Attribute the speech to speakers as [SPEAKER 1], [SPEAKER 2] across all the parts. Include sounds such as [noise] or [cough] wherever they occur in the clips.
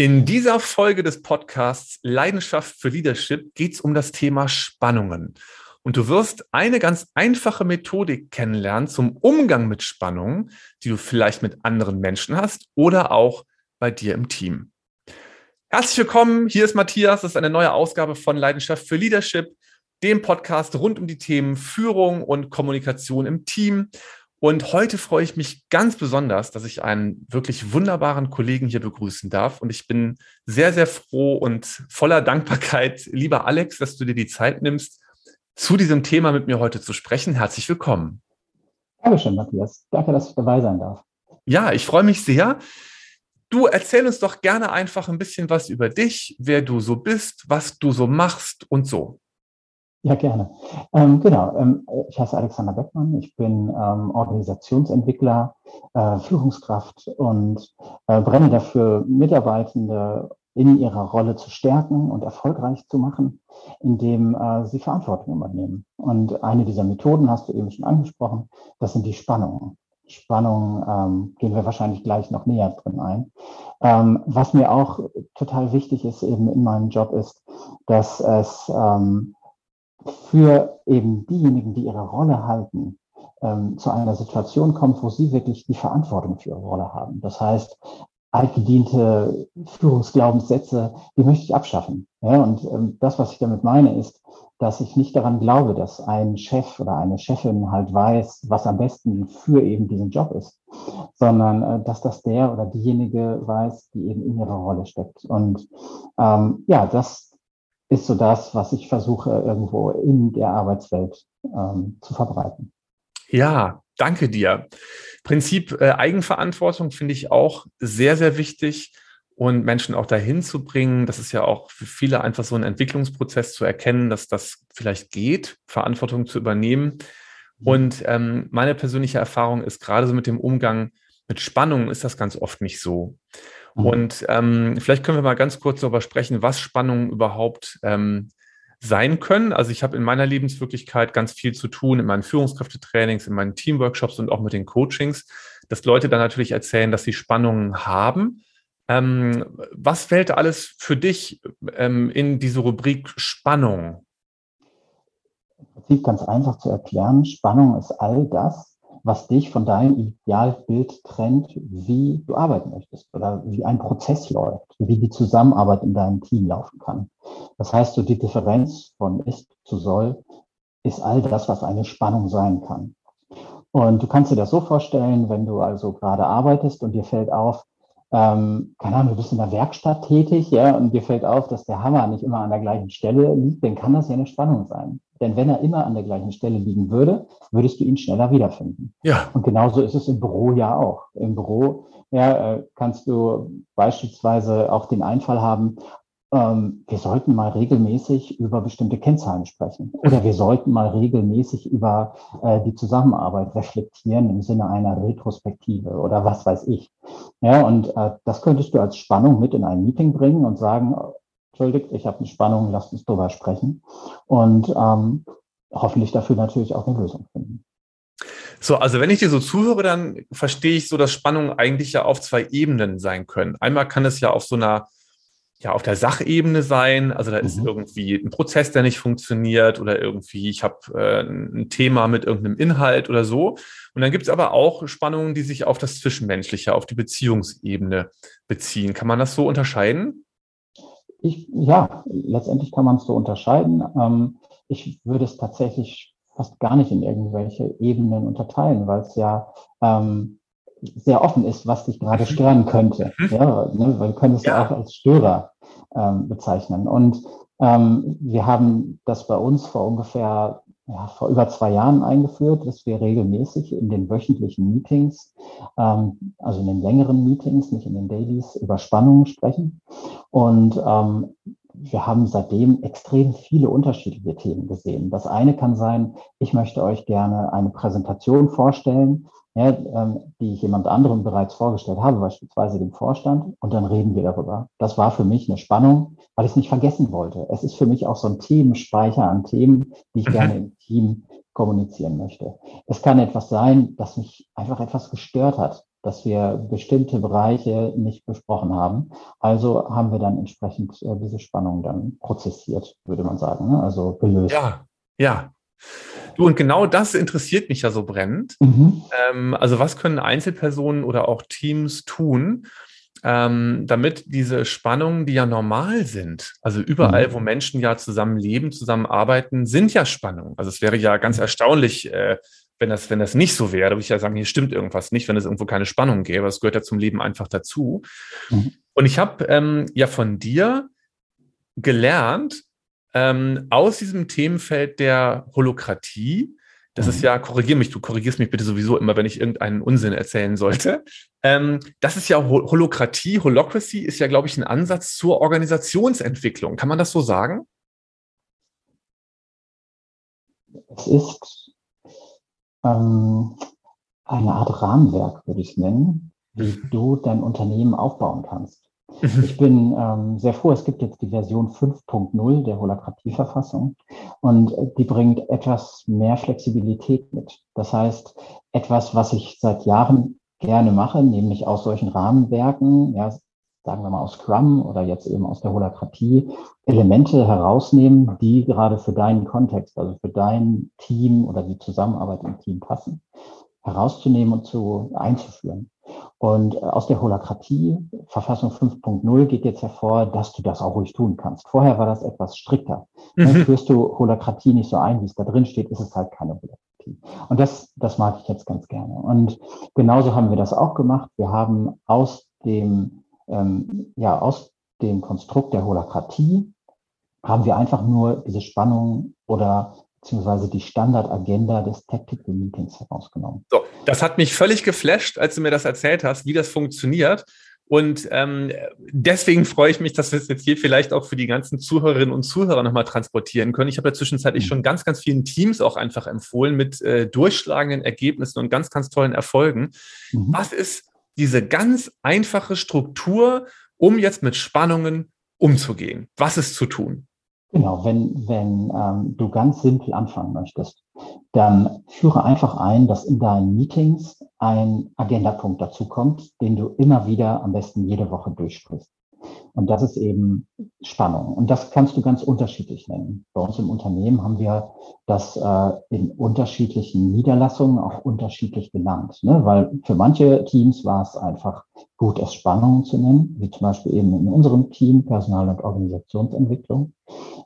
[SPEAKER 1] In dieser Folge des Podcasts Leidenschaft für Leadership geht es um das Thema Spannungen. Und du wirst eine ganz einfache Methodik kennenlernen zum Umgang mit Spannungen, die du vielleicht mit anderen Menschen hast oder auch bei dir im Team. Herzlich willkommen, hier ist Matthias, das ist eine neue Ausgabe von Leidenschaft für Leadership, dem Podcast rund um die Themen Führung und Kommunikation im Team. Und heute freue ich mich ganz besonders, dass ich einen wirklich wunderbaren Kollegen hier begrüßen darf. Und ich bin sehr, sehr froh und voller Dankbarkeit, lieber Alex, dass du dir die Zeit nimmst, zu diesem Thema mit mir heute zu sprechen. Herzlich willkommen.
[SPEAKER 2] Dankeschön, Matthias. Danke, dass ich dabei sein darf.
[SPEAKER 1] Ja, ich freue mich sehr. Du erzähl uns doch gerne einfach ein bisschen was über dich, wer du so bist, was du so machst und so.
[SPEAKER 2] Ja, gerne. Ähm, genau, ähm, ich heiße Alexander Beckmann, ich bin ähm, Organisationsentwickler, äh, Führungskraft und äh, brenne dafür, Mitarbeitende in ihrer Rolle zu stärken und erfolgreich zu machen, indem äh, sie Verantwortung übernehmen. Und eine dieser Methoden hast du eben schon angesprochen, das sind die Spannungen. Spannungen ähm, gehen wir wahrscheinlich gleich noch näher drin ein. Ähm, was mir auch total wichtig ist eben in meinem Job ist, dass es ähm, für eben diejenigen, die ihre Rolle halten, ähm, zu einer Situation kommt, wo sie wirklich die Verantwortung für ihre Rolle haben. Das heißt, altgediente Führungsglaubenssätze, die möchte ich abschaffen. Ja, und ähm, das, was ich damit meine, ist, dass ich nicht daran glaube, dass ein Chef oder eine Chefin halt weiß, was am besten für eben diesen Job ist, sondern äh, dass das der oder diejenige weiß, die eben in ihrer Rolle steckt. Und ähm, ja, das, ist so das, was ich versuche irgendwo in der Arbeitswelt ähm, zu verbreiten.
[SPEAKER 1] Ja, danke dir. Prinzip äh, Eigenverantwortung finde ich auch sehr, sehr wichtig und Menschen auch dahin zu bringen. Das ist ja auch für viele einfach so ein Entwicklungsprozess zu erkennen, dass das vielleicht geht, Verantwortung zu übernehmen. Und ähm, meine persönliche Erfahrung ist gerade so mit dem Umgang mit Spannungen ist das ganz oft nicht so. Mhm. Und ähm, vielleicht können wir mal ganz kurz darüber sprechen, was Spannungen überhaupt ähm, sein können. Also ich habe in meiner Lebenswirklichkeit ganz viel zu tun in meinen Führungskräftetrainings, in meinen Teamworkshops und auch mit den Coachings, dass Leute dann natürlich erzählen, dass sie Spannungen haben. Ähm, was fällt alles für dich ähm, in diese Rubrik Spannung?
[SPEAKER 2] Im Prinzip ganz einfach zu erklären. Spannung ist all das, was dich von deinem Idealbild trennt, wie du arbeiten möchtest oder wie ein Prozess läuft, wie die Zusammenarbeit in deinem Team laufen kann. Das heißt, so die Differenz von ist zu soll ist all das, was eine Spannung sein kann. Und du kannst dir das so vorstellen, wenn du also gerade arbeitest und dir fällt auf, ähm, keine Ahnung, du bist in der Werkstatt tätig, ja, und dir fällt auf, dass der Hammer nicht immer an der gleichen Stelle liegt, dann kann das ja eine Spannung sein. Denn wenn er immer an der gleichen Stelle liegen würde, würdest du ihn schneller wiederfinden. Ja. Und genauso ist es im Büro ja auch. Im Büro ja, äh, kannst du beispielsweise auch den Einfall haben, ähm, wir sollten mal regelmäßig über bestimmte Kennzahlen sprechen. Oder wir sollten mal regelmäßig über äh, die Zusammenarbeit reflektieren im Sinne einer Retrospektive oder was weiß ich. Ja, und äh, das könntest du als Spannung mit in ein Meeting bringen und sagen, entschuldigt, ich habe eine Spannung, lasst uns drüber sprechen. Und ähm, hoffentlich dafür natürlich auch eine Lösung finden.
[SPEAKER 1] So, also wenn ich dir so zuhöre, dann verstehe ich so, dass Spannungen eigentlich ja auf zwei Ebenen sein können. Einmal kann es ja auf so einer ja auf der Sachebene sein. Also da ist mhm. irgendwie ein Prozess, der nicht funktioniert oder irgendwie ich habe äh, ein Thema mit irgendeinem Inhalt oder so. Und dann gibt es aber auch Spannungen, die sich auf das Zwischenmenschliche, auf die Beziehungsebene beziehen. Kann man das so unterscheiden?
[SPEAKER 2] Ich, ja, letztendlich kann man es so unterscheiden. Ähm, ich würde es tatsächlich fast gar nicht in irgendwelche Ebenen unterteilen, weil es ja ähm, sehr offen ist, was dich gerade mhm. stören könnte. Mhm. Ja, ne, wir können es ja. ja auch als Störer ähm, bezeichnen. Und ähm, wir haben das bei uns vor ungefähr ja, vor über zwei Jahren eingeführt, dass wir regelmäßig in den wöchentlichen Meetings, ähm, also in den längeren Meetings, nicht in den Dailies, über Spannungen sprechen. Und ähm, wir haben seitdem extrem viele unterschiedliche Themen gesehen. Das eine kann sein, ich möchte euch gerne eine Präsentation vorstellen, ja, ähm, die ich jemand anderem bereits vorgestellt habe, beispielsweise dem Vorstand, und dann reden wir darüber. Das war für mich eine Spannung, weil ich es nicht vergessen wollte. Es ist für mich auch so ein Themenspeicher an Themen, die ich mhm. gerne im Team kommunizieren möchte. Es kann etwas sein, das mich einfach etwas gestört hat. dass wir bestimmte Bereiche nicht besprochen haben. Also haben wir dann entsprechend äh, diese Spannung dann prozessiert, würde man sagen, ne? also gelöst.
[SPEAKER 1] Ja, ja. Du, und genau das interessiert mich ja so brennend. Mhm. Ähm, also was können Einzelpersonen oder auch Teams tun, ähm, damit diese Spannungen, die ja normal sind, also überall, mhm. wo Menschen ja zusammen leben, zusammen arbeiten, sind ja Spannungen. Also es wäre ja ganz mhm. erstaunlich, äh, wenn das, wenn das nicht so wäre, würde ich ja sagen, hier stimmt irgendwas nicht, wenn es irgendwo keine Spannung gäbe. Das gehört ja zum Leben einfach dazu. Mhm. Und ich habe ähm, ja von dir gelernt, ähm, aus diesem Themenfeld der Holokratie, das ist mhm. ja, korrigier mich, du korrigierst mich bitte sowieso immer, wenn ich irgendeinen Unsinn erzählen sollte. Ähm, das ist ja Holokratie, Holocracy ist ja, glaube ich, ein Ansatz zur Organisationsentwicklung. Kann man das so sagen?
[SPEAKER 2] Es ist ähm, eine Art Rahmenwerk, würde ich es nennen, wie mhm. du dein Unternehmen aufbauen kannst. Mhm. Ich bin ähm, sehr froh, es gibt jetzt die Version 5.0 der Holakratieverfassung und die bringt etwas mehr Flexibilität mit. Das heißt, etwas, was ich seit Jahren gerne mache, nämlich aus solchen Rahmenwerken, ja, sagen wir mal aus Scrum oder jetzt eben aus der Holakratie, Elemente herausnehmen, die gerade für deinen Kontext, also für dein Team oder die Zusammenarbeit im Team passen, herauszunehmen und zu einzuführen. Und äh, aus der Holakratie, Verfassung 5.0, geht jetzt hervor, dass du das auch ruhig tun kannst. Vorher war das etwas strikter. Mhm. Führst du Holakratie nicht so ein, wie es da drin steht, ist es halt keine Holakratie. Und das, das mag ich jetzt ganz gerne. Und genauso haben wir das auch gemacht. Wir haben aus dem, ähm, ja, aus dem Konstrukt der Holakratie haben wir einfach nur diese Spannung oder beziehungsweise die Standardagenda des Tactical Meetings herausgenommen.
[SPEAKER 1] So, das hat mich völlig geflasht, als du mir das erzählt hast, wie das funktioniert. Und ähm, deswegen freue ich mich, dass wir es jetzt hier vielleicht auch für die ganzen Zuhörerinnen und Zuhörer nochmal transportieren können. Ich habe ja zwischenzeitlich mhm. schon ganz, ganz vielen Teams auch einfach empfohlen mit äh, durchschlagenden Ergebnissen und ganz, ganz tollen Erfolgen. Mhm. Was ist diese ganz einfache Struktur, um jetzt mit Spannungen umzugehen? Was ist zu tun?
[SPEAKER 2] Genau, wenn, wenn ähm, du ganz simpel anfangen möchtest, dann führe einfach ein, dass in deinen Meetings ein Agendapunkt dazu kommt, den du immer wieder am besten jede Woche durchsprichst. Und das ist eben Spannung. Und das kannst du ganz unterschiedlich nennen. Bei uns im Unternehmen haben wir das äh, in unterschiedlichen Niederlassungen auch unterschiedlich genannt. Ne? Weil für manche Teams war es einfach gut, es Spannungen zu nennen, wie zum Beispiel eben in unserem Team Personal- und Organisationsentwicklung.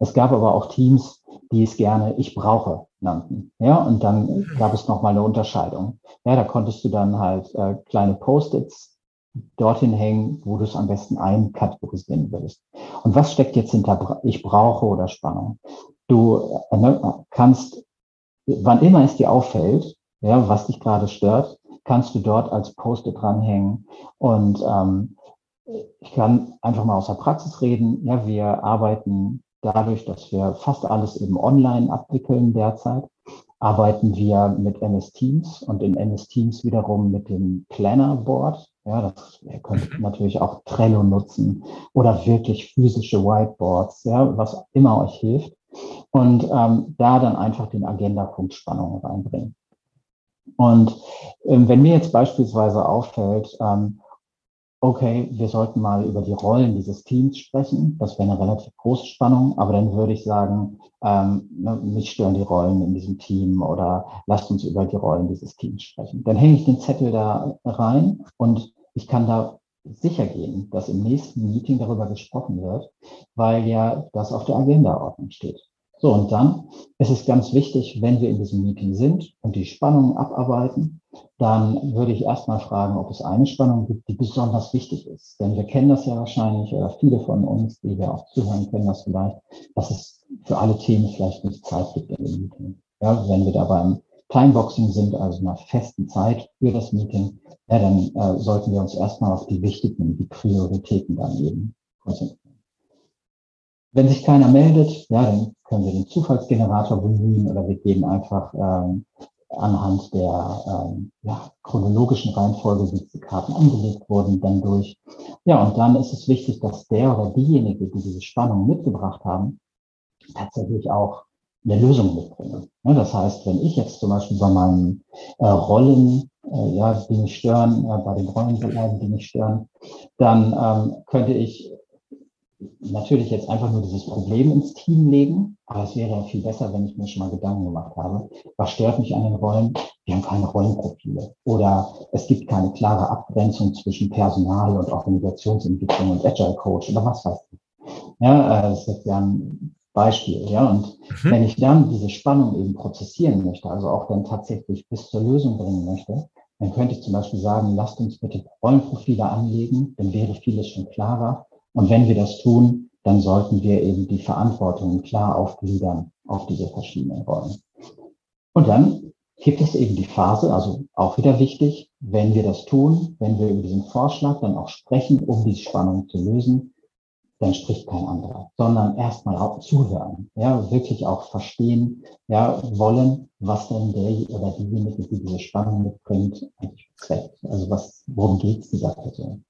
[SPEAKER 2] Es gab aber auch Teams, die es gerne Ich brauche nannten. Ja, und dann gab es nochmal eine Unterscheidung. Ja, da konntest du dann halt äh, kleine Post-its dorthin hängen, wo du es am besten einkategorisieren würdest. Und was steckt jetzt hinter ich brauche oder Spannung? Du äh, ne, kannst, wann immer es dir auffällt, ja, was dich gerade stört, kannst du dort als Post-it dranhängen. Und ähm, ich kann einfach mal aus der Praxis reden. Ja, wir arbeiten dadurch, dass wir fast alles eben online abwickeln derzeit, arbeiten wir mit MS Teams und in MS Teams wiederum mit dem Planner Board. Ja, das, ihr könnt natürlich auch Trello nutzen oder wirklich physische Whiteboards, ja, was immer euch hilft. Und ähm, da dann einfach den Agenda-Punkt Spannung reinbringen. Und ähm, wenn mir jetzt beispielsweise auffällt, ähm, okay, wir sollten mal über die Rollen dieses Teams sprechen. Das wäre eine relativ große Spannung, aber dann würde ich sagen, ähm, ne, mich stören die Rollen in diesem Team oder lasst uns über die Rollen dieses Teams sprechen. Dann hänge ich den Zettel da rein und ich kann da sicher gehen, dass im nächsten Meeting darüber gesprochen wird, weil ja das auf der Agendaordnung steht. So, und dann ist es ganz wichtig, wenn wir in diesem Meeting sind und die Spannungen abarbeiten, dann würde ich erstmal fragen, ob es eine Spannung gibt, die besonders wichtig ist. Denn wir kennen das ja wahrscheinlich, oder viele von uns, die wir auch zuhören, kennen das vielleicht, dass es für alle Themen vielleicht nicht Zeit gibt in dem Meeting. Ja, wenn wir da beim Timeboxing sind, also einer festen Zeit für das Meeting, ja, dann äh, sollten wir uns erstmal auf die wichtigen, die Prioritäten dann eben konzentrieren. Wenn sich keiner meldet, ja, dann können wir den Zufallsgenerator bemühen oder wir gehen einfach ähm, anhand der ähm, ja, chronologischen Reihenfolge, wie die Karten angelegt wurden, dann durch. Ja, und dann ist es wichtig, dass der oder diejenige, die diese Spannung mitgebracht haben, tatsächlich auch eine Lösung mitbringen. Ja, das heißt, wenn ich jetzt zum Beispiel bei meinen äh, Rollen, äh, ja, die mich stören, äh, bei den Rollen die mich stören, dann ähm, könnte ich natürlich jetzt einfach nur dieses Problem ins Team legen, aber es wäre viel besser, wenn ich mir schon mal Gedanken gemacht habe, was stört mich an den Rollen? Wir haben keine Rollenprofile oder es gibt keine klare Abgrenzung zwischen Personal und Organisationsentwicklung und Agile Coach oder was weiß ich. Ja, äh, das ist jetzt ja ein Beispiel, ja, und mhm. wenn ich dann diese Spannung eben prozessieren möchte, also auch dann tatsächlich bis zur Lösung bringen möchte, dann könnte ich zum Beispiel sagen, lasst uns bitte Rollenprofile anlegen, dann wäre vieles schon klarer und wenn wir das tun, dann sollten wir eben die Verantwortung klar aufgliedern auf diese verschiedenen Rollen. Und dann gibt es eben die Phase, also auch wieder wichtig, wenn wir das tun, wenn wir über diesen Vorschlag dann auch sprechen, um die Spannung zu lösen, dann spricht kein anderer, sondern erstmal auch zuhören, ja, wirklich auch verstehen, ja, wollen, was denn der oder diejenige, die diese Spannung mitbringt, eigentlich trägt. Also was, worum geht es dieser Person?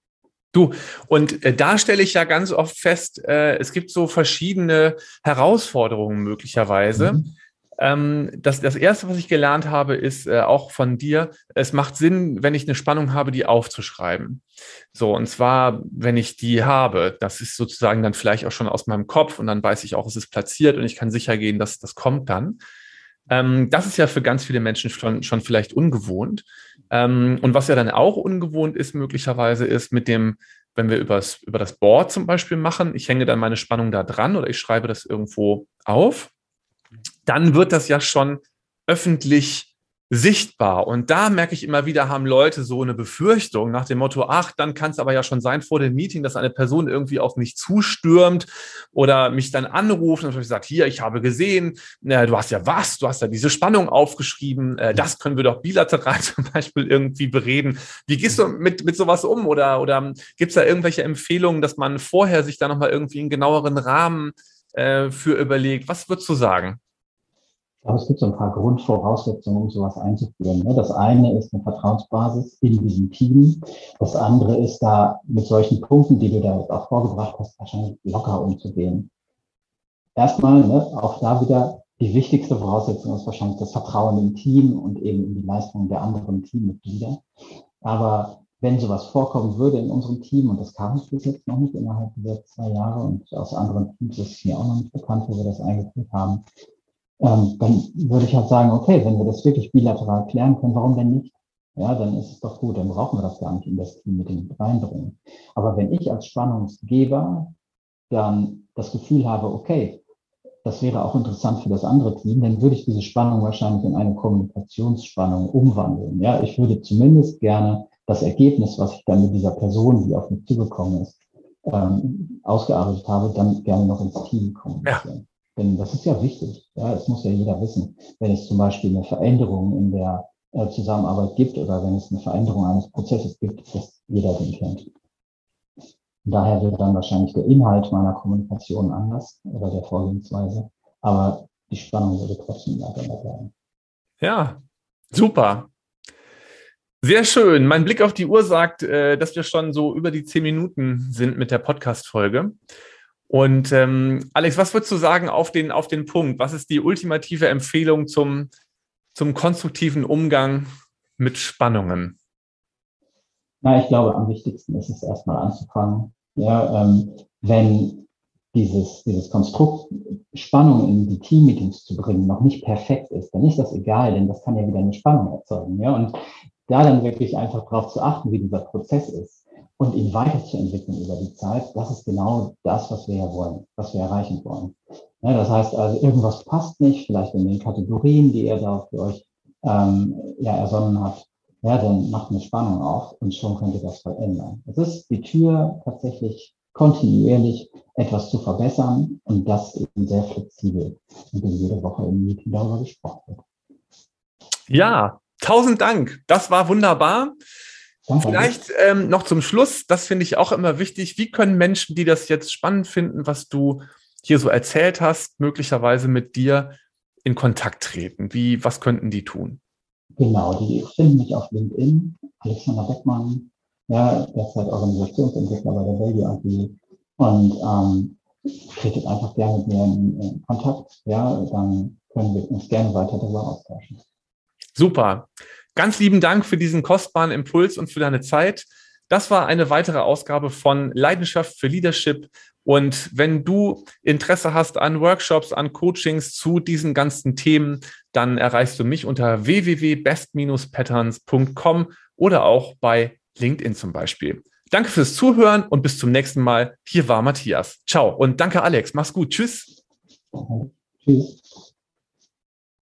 [SPEAKER 1] Du, und äh, da stelle ich ja ganz oft fest, äh, es gibt so verschiedene Herausforderungen möglicherweise. Mhm. Ähm, das, das erste, was ich gelernt habe, ist äh, auch von dir, es macht Sinn, wenn ich eine Spannung habe, die aufzuschreiben. So, und zwar, wenn ich die habe, das ist sozusagen dann vielleicht auch schon aus meinem Kopf und dann weiß ich auch, es ist platziert und ich kann sicher gehen, dass das kommt dann. Ähm, das ist ja für ganz viele Menschen schon, schon vielleicht ungewohnt. Ähm, und was ja dann auch ungewohnt ist, möglicherweise, ist mit dem, wenn wir übers, über das Board zum Beispiel machen, ich hänge dann meine Spannung da dran oder ich schreibe das irgendwo auf, dann wird das ja schon öffentlich sichtbar. Und da merke ich immer wieder, haben Leute so eine Befürchtung nach dem Motto, ach, dann kann es aber ja schon sein vor dem Meeting, dass eine Person irgendwie auf mich zustürmt oder mich dann anruft und sagt, hier, ich habe gesehen, äh, du hast ja was, du hast ja diese Spannung aufgeschrieben, äh, das können wir doch bilateral [laughs] zum Beispiel irgendwie bereden. Wie gehst du mit, mit sowas um? Oder, oder gibt es da irgendwelche Empfehlungen, dass man vorher sich da nochmal irgendwie einen genaueren Rahmen äh, für überlegt? Was würdest du sagen?
[SPEAKER 2] Aber es gibt so ein paar Grundvoraussetzungen, um sowas einzuführen. Ne? Das eine ist eine Vertrauensbasis in diesem Team. Das andere ist da mit solchen Punkten, die du da auch vorgebracht hast, wahrscheinlich locker umzugehen. Erstmal, ne, auch da wieder die wichtigste Voraussetzung ist wahrscheinlich das Vertrauen im Team und eben in die Leistungen der anderen Teammitglieder. Aber wenn sowas vorkommen würde in unserem Team, und das kam bis jetzt noch nicht innerhalb dieser zwei Jahre und aus anderen Teams ist es mir auch noch nicht bekannt, wo wir das eingeführt haben, ähm, dann würde ich halt sagen, okay, wenn wir das wirklich bilateral klären können, warum denn nicht? Ja, dann ist es doch gut, dann brauchen wir das gar nicht in das Team mit dem reinbringen. Aber wenn ich als Spannungsgeber dann das Gefühl habe, okay, das wäre auch interessant für das andere Team, dann würde ich diese Spannung wahrscheinlich in eine Kommunikationsspannung umwandeln. Ja, ich würde zumindest gerne das Ergebnis, was ich dann mit dieser Person, die auf mich zugekommen ist, ähm, ausgearbeitet habe, dann gerne noch ins Team kommunizieren. Ja. Denn das ist ja wichtig. Ja, es muss ja jeder wissen. Wenn es zum Beispiel eine Veränderung in der äh, Zusammenarbeit gibt oder wenn es eine Veränderung eines Prozesses gibt, dass jeder den kennt. daher wäre dann wahrscheinlich der Inhalt meiner Kommunikation anders oder der Vorgehensweise. Aber die Spannung würde trotzdem weiter bleiben.
[SPEAKER 1] Ja, super. Sehr schön. Mein Blick auf die Uhr sagt, äh, dass wir schon so über die zehn Minuten sind mit der Podcast-Folge. Und ähm, Alex, was würdest du sagen auf den, auf den Punkt? Was ist die ultimative Empfehlung zum, zum konstruktiven Umgang mit Spannungen?
[SPEAKER 2] Na, ich glaube, am wichtigsten ist es erstmal anzufangen. Ja, ähm, wenn dieses, dieses Konstrukt Spannung in die Teammeetings zu bringen noch nicht perfekt ist, dann ist das egal, denn das kann ja wieder eine Spannung erzeugen. Ja, und da dann wirklich einfach darauf zu achten, wie dieser Prozess ist und ihn weiterzuentwickeln über die Zeit, das ist genau das, was wir ja wollen, was wir erreichen wollen. Ja, das heißt also, irgendwas passt nicht, vielleicht in den Kategorien, die ihr da für euch ähm, ja, ersonnen habt, ja, dann macht eine Spannung auf und schon könnt ihr das verändern. Es ist die Tür tatsächlich kontinuierlich etwas zu verbessern und das eben sehr flexibel, indem jede Woche im Meeting darüber gesprochen wird.
[SPEAKER 1] Ja, tausend Dank. Das war wunderbar. Danke. Vielleicht ähm, noch zum Schluss, das finde ich auch immer wichtig. Wie können Menschen, die das jetzt spannend finden, was du hier so erzählt hast, möglicherweise mit dir in Kontakt treten? Wie, was könnten die tun?
[SPEAKER 2] Genau, die finden mich auf LinkedIn, Alexander Beckmann, ja, derzeit Organisationsentwickler bei der Value AG und ähm, tretet einfach gerne mit mir in, in Kontakt. Ja, dann können wir uns gerne weiter darüber austauschen.
[SPEAKER 1] Super. Ganz lieben Dank für diesen kostbaren Impuls und für deine Zeit. Das war eine weitere Ausgabe von Leidenschaft für Leadership. Und wenn du Interesse hast an Workshops, an Coachings zu diesen ganzen Themen, dann erreichst du mich unter www.best-patterns.com oder auch bei LinkedIn zum Beispiel. Danke fürs Zuhören und bis zum nächsten Mal. Hier war Matthias. Ciao und danke Alex. Mach's gut. Tschüss. Tschüss.